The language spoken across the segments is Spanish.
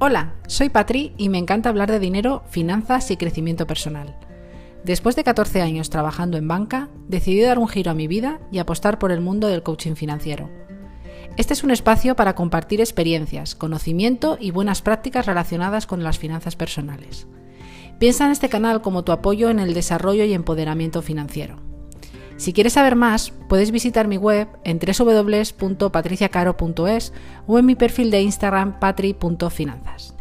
Hola, soy Patri y me encanta hablar de dinero, finanzas y crecimiento personal. Después de 14 años trabajando en banca, decidí dar un giro a mi vida y apostar por el mundo del coaching financiero. Este es un espacio para compartir experiencias, conocimiento y buenas prácticas relacionadas con las finanzas personales. Piensa en este canal como tu apoyo en el desarrollo y empoderamiento financiero. Si quieres saber más, puedes visitar mi web en www.patriciacaro.es o en mi perfil de Instagram patri.finanzas.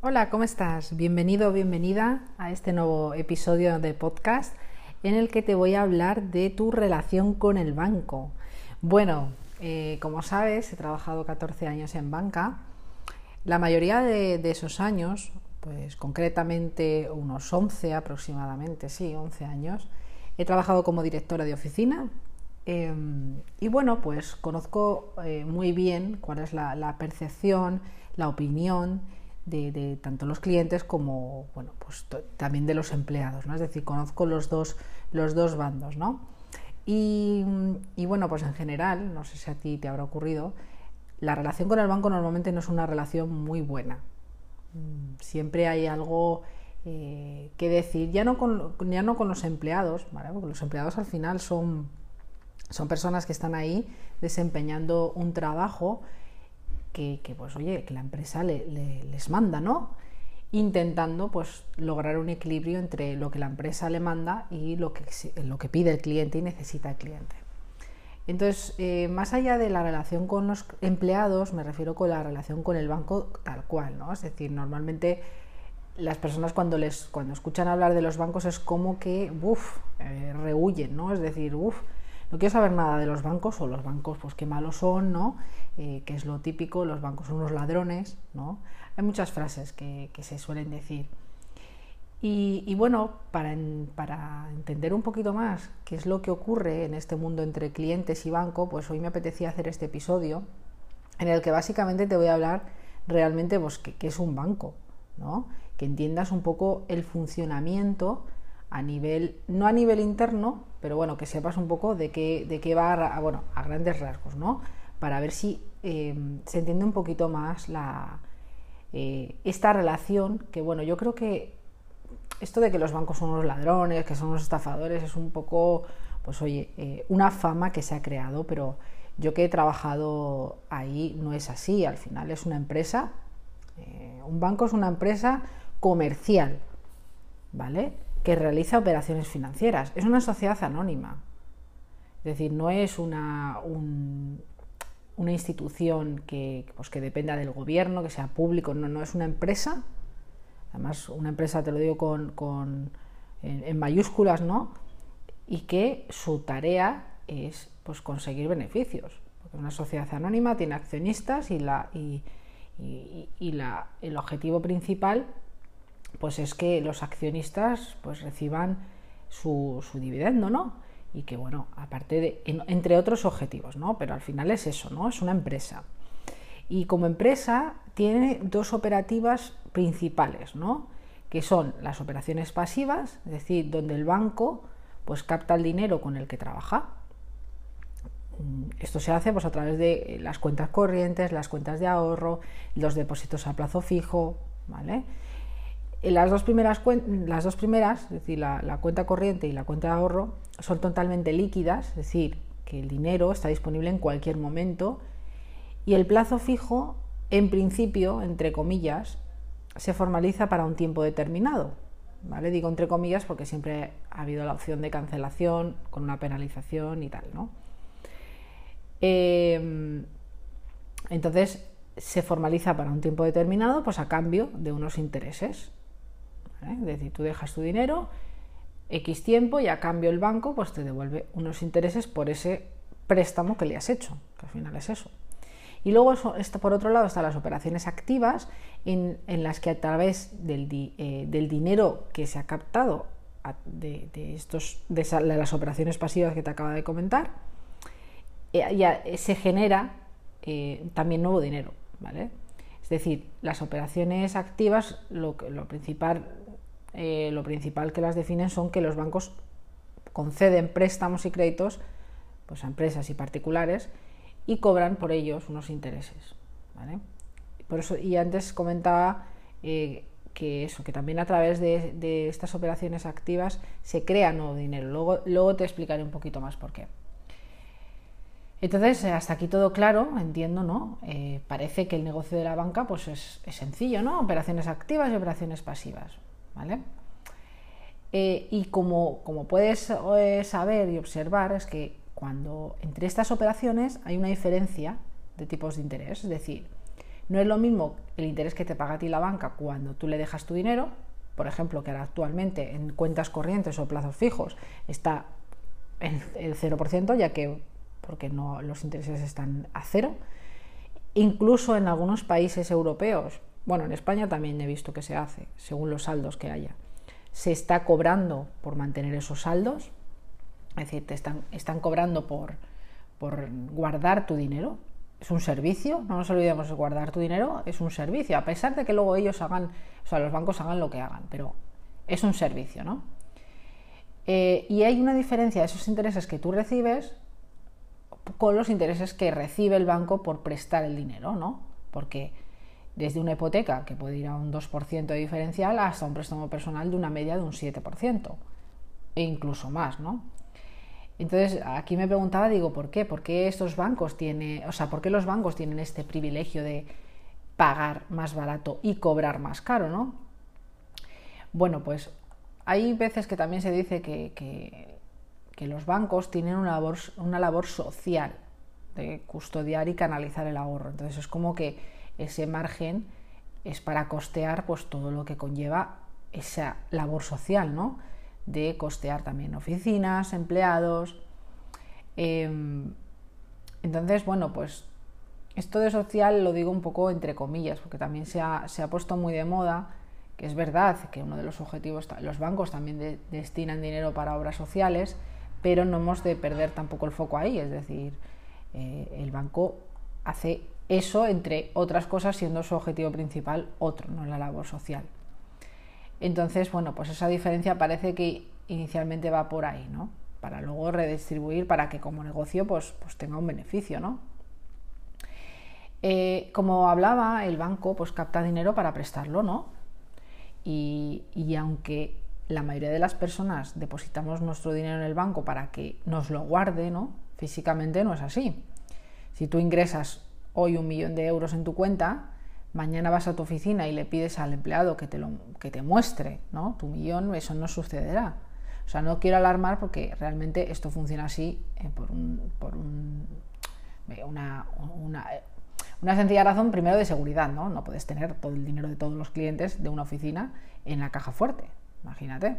Hola, ¿cómo estás? Bienvenido o bienvenida a este nuevo episodio de podcast en el que te voy a hablar de tu relación con el banco. Bueno, eh, como sabes, he trabajado 14 años en banca. La mayoría de, de esos años, pues concretamente unos 11 aproximadamente, sí, 11 años. He trabajado como directora de oficina em, y bueno, pues conozco eh, muy bien cuál es la, percepción, la opinión de, tanto los clientes como bueno, pues también de los empleados, ¿no? Es decir, conozco los dos, los dos bandos, ¿no? Y, y bueno, pues en general, no sé si a ti te habrá ocurrido, la relación con el banco normalmente no es una relación muy buena. Mm, siempre hay algo eh, que decir, ya no, con, ya no con los empleados, porque los empleados al final son, son personas que están ahí desempeñando un trabajo que, pues oye, que la empresa les manda, ¿no? Intentando pues lograr un equilibrio entre lo que la empresa le manda y lo que, lo que pide el cliente y necesita el cliente. Entonces, eh, más allá de la relación con los empleados, me refiero con la relación con el banco tal cual, ¿no? Es decir, normalmente las personas cuando les cuando escuchan hablar de los bancos es como que, uff, eh, rehuyen, ¿no? Es decir, uff, no quiero saber nada de los bancos o los bancos, pues qué malos son, ¿no? Eh, que es lo típico, los bancos son unos ladrones, ¿no? Hay muchas frases que se suelen decir. Y, bueno, para, entender un poquito más qué es lo que ocurre en este mundo entre clientes y banco, pues hoy me apetecía hacer este episodio en el que básicamente te voy a hablar realmente pues, qué, es un banco, ¿no? que entiendas un poco el funcionamiento a nivel, no a nivel interno, pero bueno, que sepas un poco de qué, de qué va a, bueno, a grandes rasgos, ¿no? Para ver si eh, se entiende un poquito más la, eh, esta relación, que bueno, yo creo que esto de que los bancos son unos ladrones, que son unos estafadores, es un poco, pues oye, eh, una fama que se ha creado, pero yo que he trabajado ahí no es así, al final es una empresa, eh, un banco es una empresa comercial, ¿vale? Que realiza operaciones financieras, es una sociedad anónima, es decir, no es una, una institución que, pues, que dependa del gobierno, que sea público, no, no es una empresa además una empresa, te lo digo con, en, mayúsculas, ¿no? Y que su tarea es pues, conseguir beneficios. Porque una sociedad anónima tiene accionistas y, la, y, la, el objetivo principal pues es que los accionistas pues reciban su, su dividendo, ¿no? Y que bueno, aparte de, entre otros objetivos, ¿no? Pero al final es eso, ¿no? Es una empresa. Y como empresa tiene dos operativas principales, ¿no? que son las operaciones pasivas, es decir, donde el banco pues capta el dinero con el que trabaja. Mm, esto se hace pues, a través de las cuentas corrientes, las cuentas de ahorro, los depósitos a plazo fijo, ¿vale? Las dos primeras, las dos primeras es decir, la, la cuenta corriente y la cuenta de ahorro, son totalmente líquidas, es decir, que el dinero está disponible en cualquier momento y el plazo fijo, en principio, entre comillas, se formaliza para un tiempo determinado. ¿vale? Digo entre comillas porque siempre ha habido la opción de cancelación con una penalización y tal. ¿no? Em, entonces se formaliza para un tiempo determinado pues a cambio de unos intereses. Es decir, tú dejas tu dinero X tiempo y a cambio el banco pues te devuelve unos intereses por ese préstamo que le has hecho, que al final es eso. Y luego, por otro lado, están las operaciones activas, en, las que a través del, eh, dinero que se ha captado de, estos, de, las operaciones pasivas que te acaba de comentar, eh, ya se genera eh, también nuevo dinero. ¿vale? Es decir, las operaciones activas, lo, lo principal, lo principal que las definen son que los bancos conceden préstamos y créditos pues, a empresas y particulares y cobran por ellos unos intereses. Por eso, y antes comentaba eh, que eso, que también a través de, estas operaciones activas se crea nuevo dinero. Luego, luego te explicaré un poquito más por qué. Entonces, hasta aquí todo claro, entiendo, ¿no? Eh, parece que el negocio de la banca pues es, sencillo, ¿no? Operaciones activas y operaciones pasivas, ¿vale? Eh, y como, como puedes saber y observar, es que cuando entre estas operaciones hay una diferencia de tipos de interés, es decir, no es lo mismo el interés que te paga a ti la banca cuando tú le dejas tu dinero, por ejemplo, que ahora actualmente en cuentas corrientes o plazos fijos está en el 0%, ya que porque no, los intereses están a cero. Incluso en algunos países europeos, bueno, en España también he visto que se hace, según los saldos que haya, se está cobrando por mantener esos saldos, es decir, te están, cobrando por, por guardar tu dinero, es un servicio, no nos olvidemos de guardar tu dinero, es un servicio, a pesar de que luego ellos hagan, o sea, los bancos hagan lo que hagan, pero es un servicio, ¿no? Eh, y hay una diferencia de esos intereses que tú recibes con los intereses que recibe el banco por prestar el dinero, ¿no? Porque desde una hipoteca que puede ir a un 2% de diferencial hasta un préstamo personal de una media de un 7% e incluso más, ¿no? Entonces, aquí me preguntaba, digo, ¿por qué? ¿Por qué estos bancos tienen, o sea, por qué los bancos tienen este privilegio de pagar más barato y cobrar más caro, ¿no? Bueno, pues hay veces que también se dice que, que, los bancos tienen una labor, una labor social de custodiar y canalizar el ahorro. Entonces es como que ese margen es para costear pues todo lo que conlleva esa labor social, ¿no? De costear también oficinas, empleados. Em, entonces, bueno, pues esto de social lo digo un poco entre comillas, porque también se ha, puesto muy de moda, que es verdad que uno de los objetivos, los bancos también destinan dinero para obras sociales, pero no hemos de perder tampoco el foco ahí, es decir, eh, el banco hace eso entre otras cosas siendo su objetivo principal otro, no la labor social. Entonces, bueno, pues esa diferencia parece que inicialmente va por ahí, ¿no? Para luego redistribuir para que como negocio pues, pues tenga un beneficio, ¿no? Eh, como hablaba, el banco pues capta dinero para prestarlo, ¿no? Y, y, aunque la mayoría de las personas depositamos nuestro dinero en el banco para que nos lo guarde, ¿no? Físicamente no es así. Si tú ingresas hoy un millón de euros en tu cuenta, mañana vas a tu oficina y le pides al empleado que te, lo, que te muestre ¿no? tu millón, eso no sucederá. O sea, no quiero alarmar porque realmente esto funciona así eh, por, un, por un, una, una, una, sencilla razón, primero de seguridad, ¿no? No puedes tener todo el dinero de todos los clientes de una oficina en la caja fuerte, imagínate.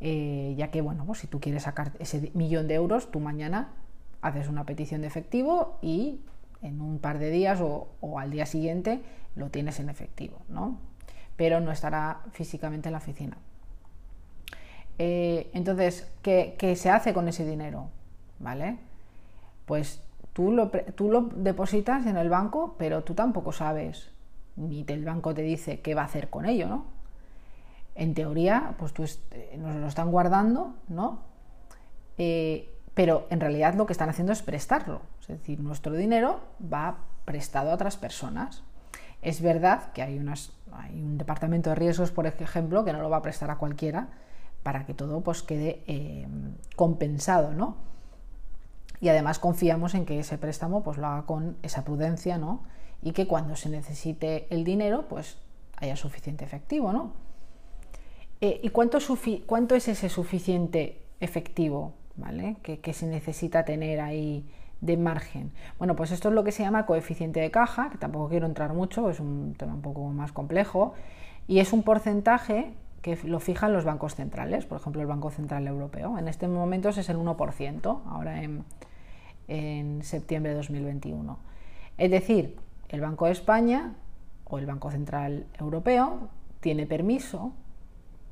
Eh, ya que, bueno, pues si tú quieres sacar ese millón de euros, tú mañana haces una petición de efectivo y en un par de días o, al día siguiente lo tienes en efectivo, ¿no? Pero no estará físicamente en la oficina. Eh, entonces, ¿qué, se hace con ese dinero? ¿Vale? Pues tú lo, tú lo depositas en el banco, pero tú tampoco sabes, ni el banco te dice qué va a hacer con ello, ¿no? En teoría, pues tú nos lo están guardando, ¿no? Eh, pero en realidad lo que están haciendo es prestarlo. Es decir, nuestro dinero va prestado a otras personas. Es verdad que hay, un departamento de riesgos, por ejemplo, que no lo va a prestar a cualquiera para que todo pues, quede eh, compensado, ¿no? Y además confiamos en que ese préstamo pues, lo haga con esa prudencia, ¿no? Y que cuando se necesite el dinero, pues haya suficiente efectivo, ¿no? Eh, ¿Y cuánto es ese suficiente efectivo? Que, se necesita tener ahí de margen. Bueno, pues esto es lo que se llama coeficiente de caja, que tampoco quiero entrar mucho, es un tema un poco más complejo, y es un porcentaje que lo fijan los bancos centrales, por ejemplo el Banco Central Europeo. En este momento es el 1%, ahora en, en septiembre de 2021. Es decir, el Banco de España o el Banco Central Europeo tiene permiso,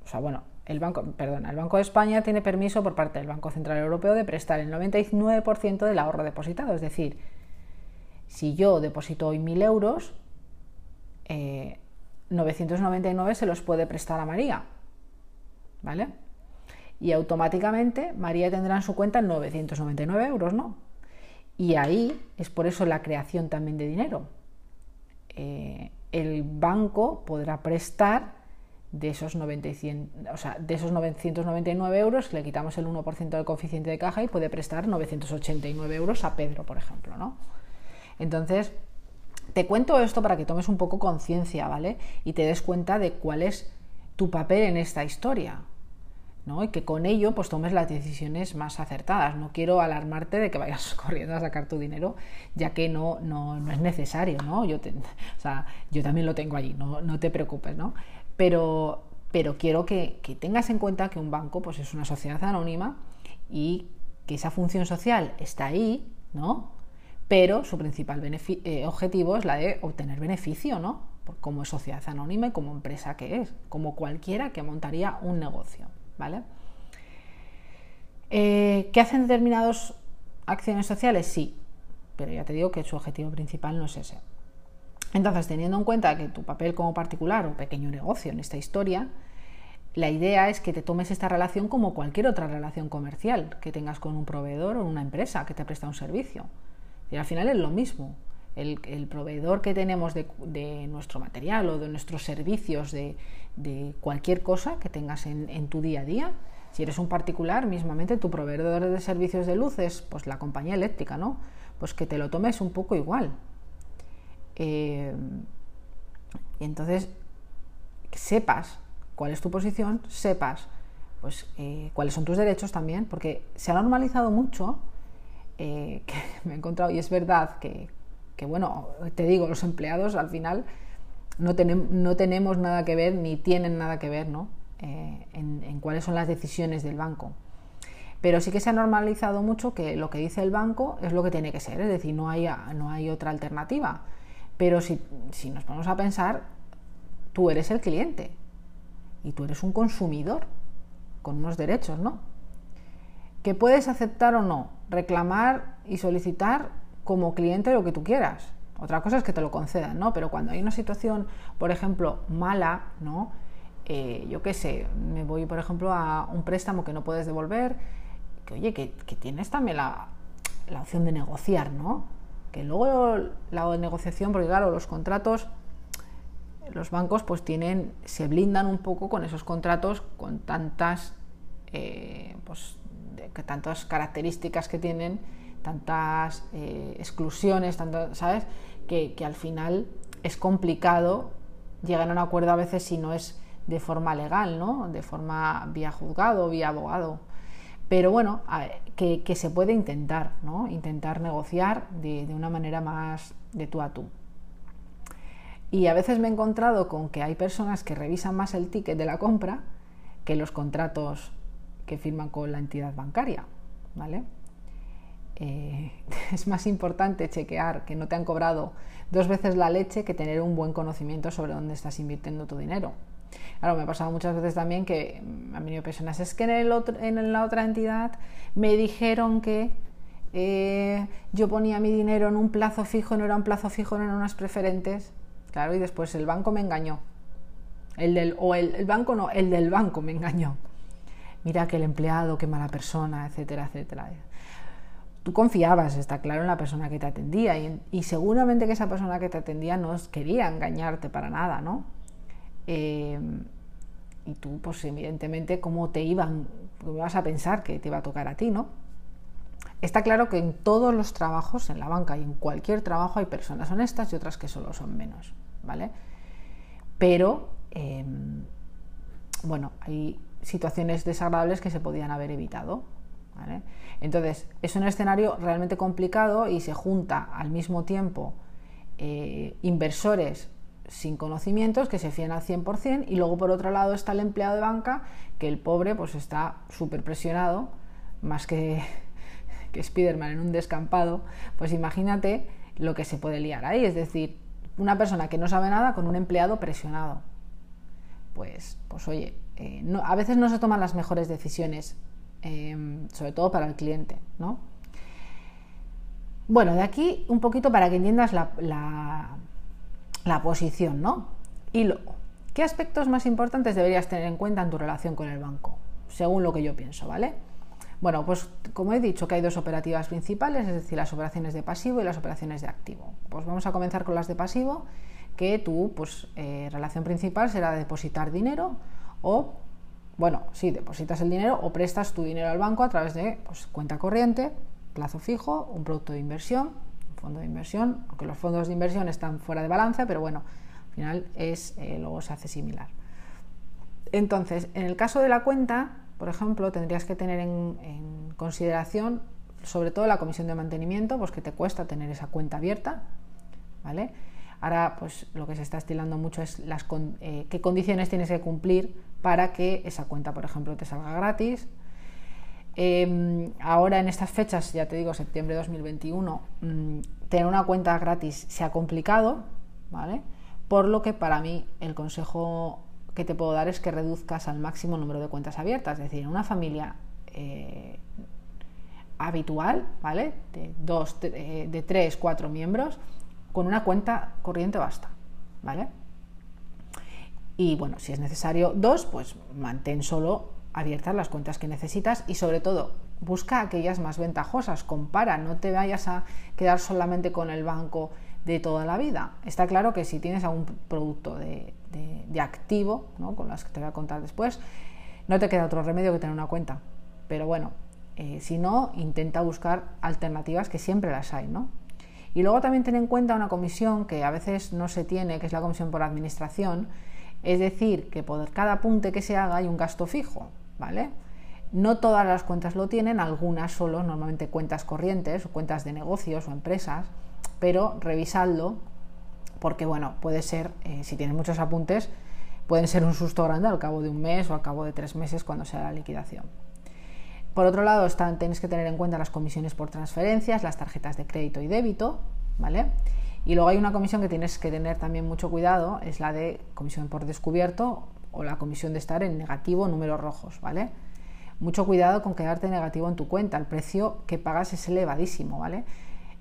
o sea, bueno, el Banco, perdón, el Banco de España tiene permiso por parte del Banco Central Europeo de prestar el 99% del ahorro depositado. Es decir, si yo deposito hoy 1.000 euros, 999 eh, se los puede prestar a María. ¿Vale? Y automáticamente María tendrá en su cuenta 999 euros, ¿no? Y ahí es por eso la creación también de dinero. Eh, el banco podrá prestar de esos, o sea, de esos 999 euros, le quitamos el 1% del coeficiente de caja y puede prestar 989 euros a Pedro, por ejemplo. ¿no? Entonces, te cuento esto para que tomes un poco conciencia, ¿vale? Y te des cuenta de cuál es tu papel en esta historia. ¿no? Y que con ello pues tomes las decisiones más acertadas. No quiero alarmarte de que vayas corriendo a sacar tu dinero, ya que no, no, es necesario, ¿no? Yo, o sea, yo también lo tengo allí, no, no te preocupes, ¿no? Pero, pero quiero que, tengas en cuenta que un banco pues es una sociedad anónima y que esa función social está ahí, ¿no? Pero su principal eh, objetivo es la de obtener beneficio, ¿no? Como sociedad anónima y como empresa que es, como cualquiera que montaría un negocio. ¿vale? Eh, ¿Qué hacen determinadas acciones sociales? Sí, pero ya te digo que su objetivo principal no es ese. Entonces, teniendo en cuenta que tu papel como particular o pequeño negocio en esta historia, la idea es que te tomes esta relación como cualquier otra relación comercial que tengas con un proveedor o una empresa que te presta un servicio. Y al final es lo mismo. El, proveedor que tenemos de, nuestro material o de nuestros servicios, de, de cualquier cosa que tengas en, tu día a día. Si eres un particular, mismamente tu proveedor de servicios de luces, pues la compañía eléctrica, ¿no? Pues que te lo tomes un poco igual. Eh, y entonces sepas cuál es tu posición, sepas pues eh, cuáles son tus derechos también, porque se ha normalizado mucho, eh, que me he encontrado, y es verdad que, que, bueno, te digo, los empleados al final no, no tenemos nada que ver ni tienen nada que ver ¿no? Eh, en, cuáles son las decisiones del banco. Pero sí que se ha normalizado mucho que lo que dice el banco es lo que tiene que ser, es decir, no hay, no hay otra alternativa. Pero si, si nos ponemos a pensar, tú eres el cliente y tú eres un consumidor con unos derechos, ¿no? Que puedes aceptar o no, reclamar y solicitar como cliente lo que tú quieras. Otra cosa es que te lo concedan, ¿no? Pero cuando hay una situación, por ejemplo, mala, ¿no? Eh, yo qué sé, me voy, por ejemplo, a un préstamo que no puedes devolver, que oye, que, tienes también la, opción de negociar, ¿no? Que luego la negociación, porque claro, los contratos, los bancos pues tienen, se blindan un poco con esos contratos, con tantas, eh, pues, tantas características que tienen tantas eh, exclusiones, ¿sabes? Que, al final es complicado llegar a un acuerdo a veces si no es de forma legal, ¿no? De forma vía juzgado, vía abogado. Pero bueno, que, se puede intentar, ¿no? Intentar negociar de, una manera más de tú a tú. Y a veces me he encontrado con que hay personas que revisan más el ticket de la compra que los contratos que firman con la entidad bancaria, ¿vale? Eh, es más importante chequear que no te han cobrado dos veces la leche que tener un buen conocimiento sobre dónde estás invirtiendo tu dinero. Claro, me ha pasado muchas veces también que han venido personas, es que en, el otro, en la otra entidad me dijeron que eh, yo ponía mi dinero en un plazo fijo, no era un plazo fijo, no eran unas preferentes. Claro, y después el banco me engañó. El del, o el, el banco no, el del banco me engañó. Mira que el empleado, qué mala persona, etcétera, etcétera tú confiabas, está claro, en la persona que te atendía y, seguramente que esa persona que te atendía no quería engañarte para nada, ¿no? Eh, y tú, pues evidentemente, ¿cómo te iban? ¿Cómo ibas a pensar que te iba a tocar a ti, no? Está claro que en todos los trabajos, en la banca y en cualquier trabajo, hay personas honestas y otras que solo son menos, ¿vale? Pero, em, bueno, hay situaciones desagradables que se podían haber evitado, entonces, es un escenario realmente complicado y se junta al mismo tiempo eh, inversores sin conocimientos que se fían al 100% y luego por otro lado está el empleado de banca que el pobre pues está súper presionado, más que, que Spiderman en un descampado, pues imagínate lo que se puede liar ahí, es decir, una persona que no sabe nada con un empleado presionado. Pues, pues oye, eh, a veces no se toman las mejores decisiones Em, sobre todo para el cliente. ¿no? Bueno, de aquí un poquito para que entiendas la, la, posición, ¿no? Y luego, ¿qué aspectos más importantes deberías tener en cuenta en tu relación con el banco? Según lo que yo pienso, ¿vale? Bueno, pues como he dicho que hay dos operativas principales, es decir, las operaciones de pasivo y las operaciones de activo. Pues vamos a comenzar con las de pasivo, que tu pues, eh, relación principal será depositar dinero o, bueno, sí, depositas el dinero o prestas tu dinero al banco a través de pues, cuenta corriente, plazo fijo, un producto de inversión, fondo de inversión, aunque los fondos de inversión están fuera de balance, pero bueno, al final es, eh, luego se hace similar. Entonces, en el caso de la cuenta, por ejemplo, tendrías que tener en, consideración sobre todo la comisión de mantenimiento, pues que te cuesta tener esa cuenta abierta, ¿vale? Ahora, pues lo que se está estilando mucho es las eh, qué condiciones tienes que cumplir para que esa cuenta, por ejemplo, te salga gratis. Em, ahora en estas fechas, ya te digo, septiembre de 2021, mm, tener una cuenta gratis se ha complicado, ¿vale? Por lo que para mí el consejo que te puedo dar es que reduzcas al máximo el número de cuentas abiertas. Es decir, en una familia eh, habitual, ¿vale? De dos, de, de tres, cuatro miembros, con una cuenta corriente basta, ¿vale? Y bueno, si es necesario dos, pues mantén solo abiertas las cuentas que necesitas y sobre todo busca aquellas más ventajosas, compara, no te vayas a quedar solamente con el banco de toda la vida. Está claro que si tienes algún producto de, activo, ¿no? con las que te voy a contar después, no te queda otro remedio que tener una cuenta. Pero bueno, eh, si no, intenta buscar alternativas que siempre las hay, ¿no? Y luego también ten en cuenta una comisión que a veces no se tiene, que es la comisión por administración, es decir, que por cada apunte que se haga hay un gasto fijo, ¿vale? No todas las cuentas lo tienen, algunas solo, normalmente cuentas corrientes o cuentas de negocios o empresas, pero revisadlo porque, bueno, puede ser, eh, si tienes muchos apuntes, pueden ser un susto grande al cabo de un mes o al cabo de tres meses cuando sea la liquidación. Por otro lado, están, tenéis que tener en cuenta las comisiones por transferencias, las tarjetas de crédito y débito, ¿vale? Y luego hay una comisión que tienes que tener también mucho cuidado, es la de comisión por descubierto o la comisión de estar en negativo números rojos, ¿vale? Mucho cuidado con quedarte negativo en tu cuenta, el precio que pagas es elevadísimo, ¿vale?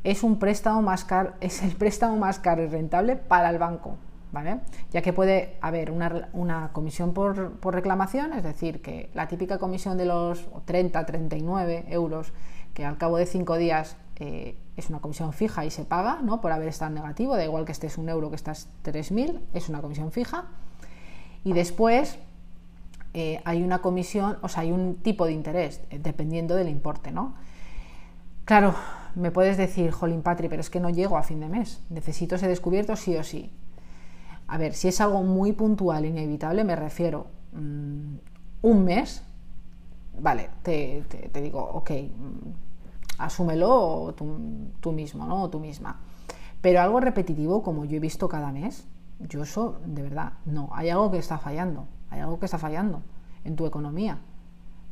es un préstamo más caro, es el préstamo más caro y rentable para el banco, ¿vale? Ya que puede haber una, comisión por, reclamación, es decir, que la típica comisión de los 30, 39 euros, que al cabo de cinco días eh, es una comisión fija y se paga, ¿no? Por haber estado negativo, da igual que estés un euro que estás 3.000, es una comisión fija. Y después eh, hay una comisión, o sea, hay un tipo de interés, eh, dependiendo del importe, ¿no? Claro, me puedes decir, Jolín Patri, pero es que no llego a fin de mes, necesito ese descubierto sí o sí. A ver, si es algo muy puntual, inevitable, me refiero mm, un mes, vale, te, digo, ok, mm, asúmelo tú, tú, mismo, ¿no? O tú misma. Pero algo repetitivo, como yo he visto cada mes, yo eso, de verdad, no, hay algo que está fallando, hay algo que está fallando en tu economía.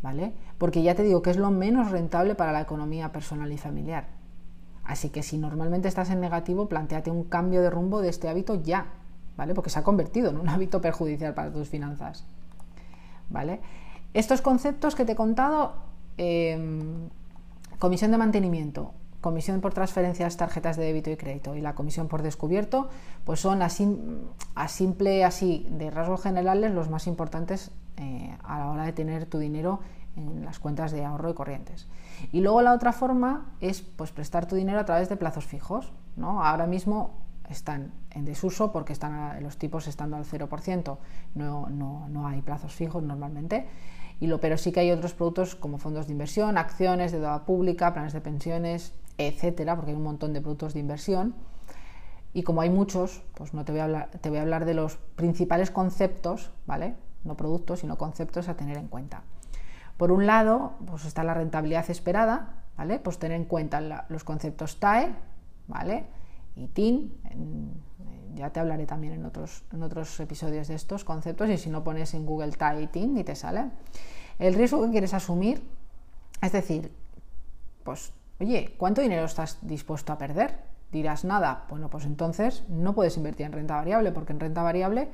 ¿vale? Porque ya te digo que es lo menos rentable para la economía personal y familiar. Así que si normalmente estás en negativo, planteate un cambio de rumbo de este hábito ya, ¿vale? Porque se ha convertido en un hábito perjudicial para tus finanzas, ¿vale? Estos conceptos que te he contado, em, comisión de mantenimiento, comisión por transferencias, tarjetas de débito y crédito y la comisión por descubierto, pues son a, a simple así de rasgos generales los más importantes eh, a la hora de tener tu dinero en las cuentas de ahorro y corrientes. Y luego la otra forma es pues, prestar tu dinero a través de plazos fijos. ¿no? Ahora mismo están en desuso porque están los tipos estando al 0%, no, no, no hay plazos fijos normalmente. Y lo, pero sí que hay otros productos como fondos de inversión, acciones de deuda pública, planes de pensiones, etcétera, porque hay un montón de productos de inversión. Y como hay muchos, pues no te voy a hablar, te voy a hablar de los principales conceptos, ¿vale? no productos, sino conceptos a tener en cuenta. Por un lado, pues está la rentabilidad esperada, ¿vale? Pues tener en cuenta los conceptos TAE, ¿vale? Y TIN, ya te hablaré también en otros, en otros episodios de estos conceptos y si no pones en Google TAE y TIN y te sale. El riesgo que quieres asumir, es decir, pues, oye, ¿cuánto dinero estás dispuesto a perder? Dirás nada, bueno, pues entonces no puedes invertir en renta variable porque en renta variable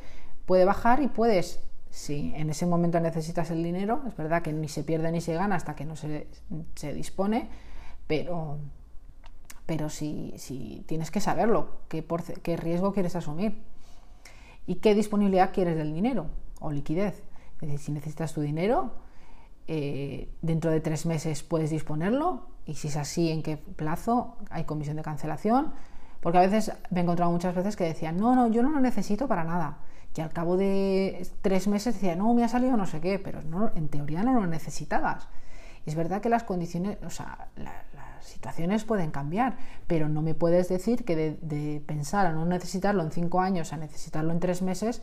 puede bajar y puedes si en ese momento necesitas el dinero, es verdad que ni se pierde ni se gana hasta que no se, dispone, pero, pero si, tienes que saberlo, qué, qué riesgo quieres asumir y qué disponibilidad quieres del dinero o liquidez. Es decir, si necesitas tu dinero, eh, dentro de tres meses puedes disponerlo y si es así, en qué plazo hay comisión de cancelación. Porque a veces me he encontrado muchas veces que decían, no, no, yo no lo necesito para nada. Y al cabo de tres meses decía, no, me ha salido no sé qué, pero no, en teoría no lo necesitabas. es verdad que las condiciones, o sea, las situaciones pueden cambiar, pero no me puedes decir que de, de pensar a no necesitarlo en cinco años a necesitarlo en tres meses,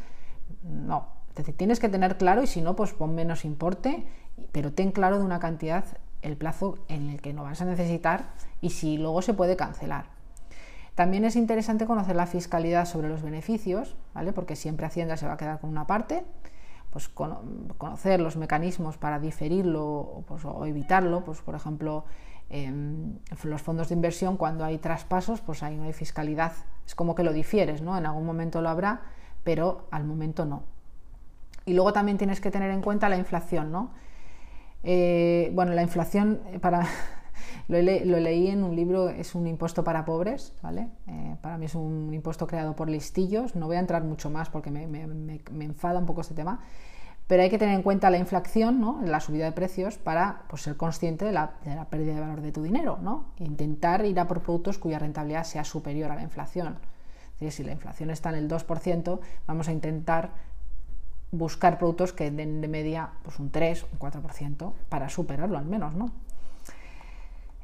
no. Es decir, tienes que tener claro y si no, pues pon menos importe, pero ten claro de una cantidad el plazo en el que no vas a necesitar y si luego se puede cancelar. También es interesante conocer la fiscalidad sobre los beneficios, ¿vale? porque siempre Hacienda se va a quedar con una parte, pues conocer los mecanismos para diferirlo pues, o evitarlo, pues por ejemplo, en los fondos de inversión cuando hay traspasos, pues ahí no hay fiscalidad, es como que lo difieres, ¿no? En algún momento lo habrá, pero al momento no. Y luego también tienes que tener en cuenta la inflación, ¿no? Eh, bueno, la inflación para lo, leí en un libro, es un impuesto para pobres, ¿vale? Eh, para mí es un impuesto creado por listillos, no voy a entrar mucho más porque me, enfada un poco este tema, pero hay que tener en cuenta la inflación, ¿no? la subida de precios, para pues, ser consciente de la, pérdida de valor de tu dinero, ¿no? Intentar ir a por productos cuya rentabilidad sea superior a la inflación. si la inflación está en el 2%, vamos a intentar buscar productos que den de media pues, un 3, un 4% para superarlo al menos, ¿no?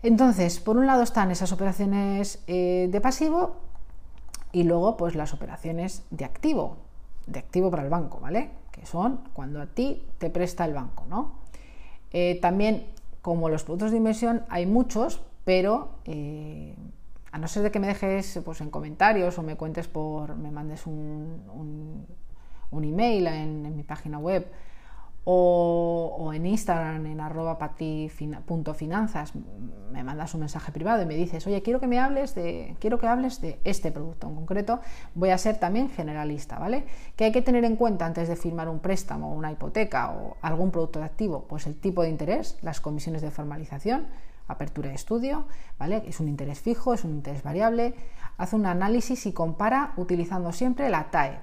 Entonces, por un lado están esas operaciones eh, de pasivo y luego pues las operaciones de activo, de activo para el banco, ¿vale? Que son cuando a ti te presta el banco, ¿no? Eh, también, como los productos de inversión, hay muchos, pero eh, a no ser de que me dejes pues, en comentarios o me cuentes por, me mandes un, un, email en mi página web o, en Instagram en arroba pati.finanzas me mandas un mensaje privado y me dices, oye, quiero que me hables de, quiero que hables de este producto en concreto, voy a ser también generalista, ¿vale? ¿Qué hay que tener en cuenta antes de firmar un préstamo, una hipoteca o algún producto de activo? Pues el tipo de interés, las comisiones de formalización, apertura de estudio, ¿vale? Es un interés fijo, es un interés variable, haz un análisis y compara utilizando siempre la TAE,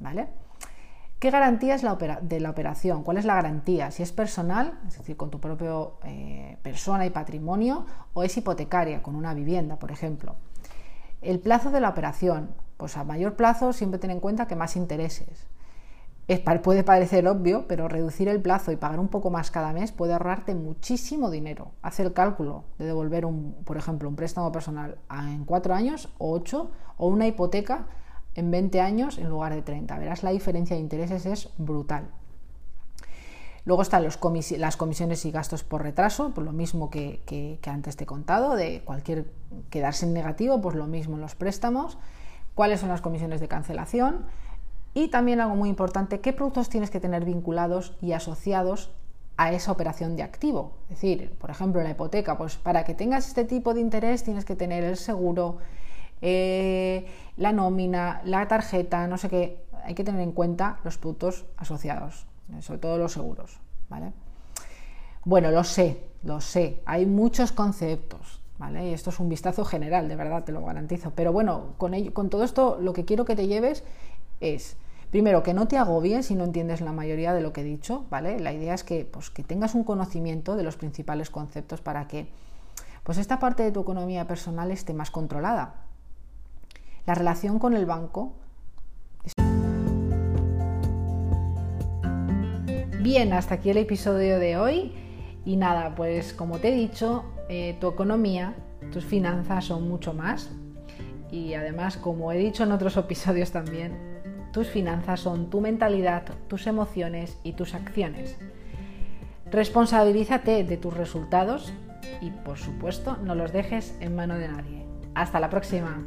¿vale? ¿Qué garantía es la de la operación? ¿Cuál es la garantía? Si es personal, es decir, con tu propia eh, persona y patrimonio, o es hipotecaria, con una vivienda, por ejemplo. El plazo de la operación, pues a mayor plazo siempre ten en cuenta que más intereses. puede parecer obvio, pero reducir el plazo y pagar un poco más cada mes puede ahorrarte muchísimo dinero. Haz el cálculo de devolver, un, por ejemplo, un préstamo personal en cuatro años o ocho, o una hipoteca en 20 años en lugar de 30. Verás, la diferencia de intereses es brutal. Luego están las comisiones y gastos por retraso, pues lo mismo que, antes te he contado, de cualquier quedarse en negativo, pues lo mismo en los préstamos. ¿Cuáles son las comisiones de cancelación? Y también algo muy importante, ¿qué productos tienes que tener vinculados y asociados a esa operación de activo? Es decir, por ejemplo, la hipoteca, pues para que tengas este tipo de interés tienes que tener el seguro, eh, la nómina, la tarjeta, no sé qué. Hay que tener en cuenta los productos asociados, sobre todo los seguros. ¿vale? Bueno, lo sé, lo sé. Hay muchos conceptos. ¿Vale? Y esto es un vistazo general, de verdad, te lo garantizo. Pero bueno, con, ello, con todo esto lo que quiero que te lleves es, primero, que no te agobies si no entiendes la mayoría de lo que he dicho, ¿vale? La idea es que, pues, que tengas un conocimiento de los principales conceptos para que pues, esta parte de tu economía personal esté más controlada. La relación con el banco. Bien, hasta aquí el episodio de hoy. Y nada, pues como te he dicho, eh, tu economía, tus finanzas son mucho más. Y además, como he dicho en otros episodios también, tus finanzas son tu mentalidad, tus emociones y tus acciones. Responsabilízate de tus resultados y por supuesto no los dejes en mano de nadie. Hasta la próxima.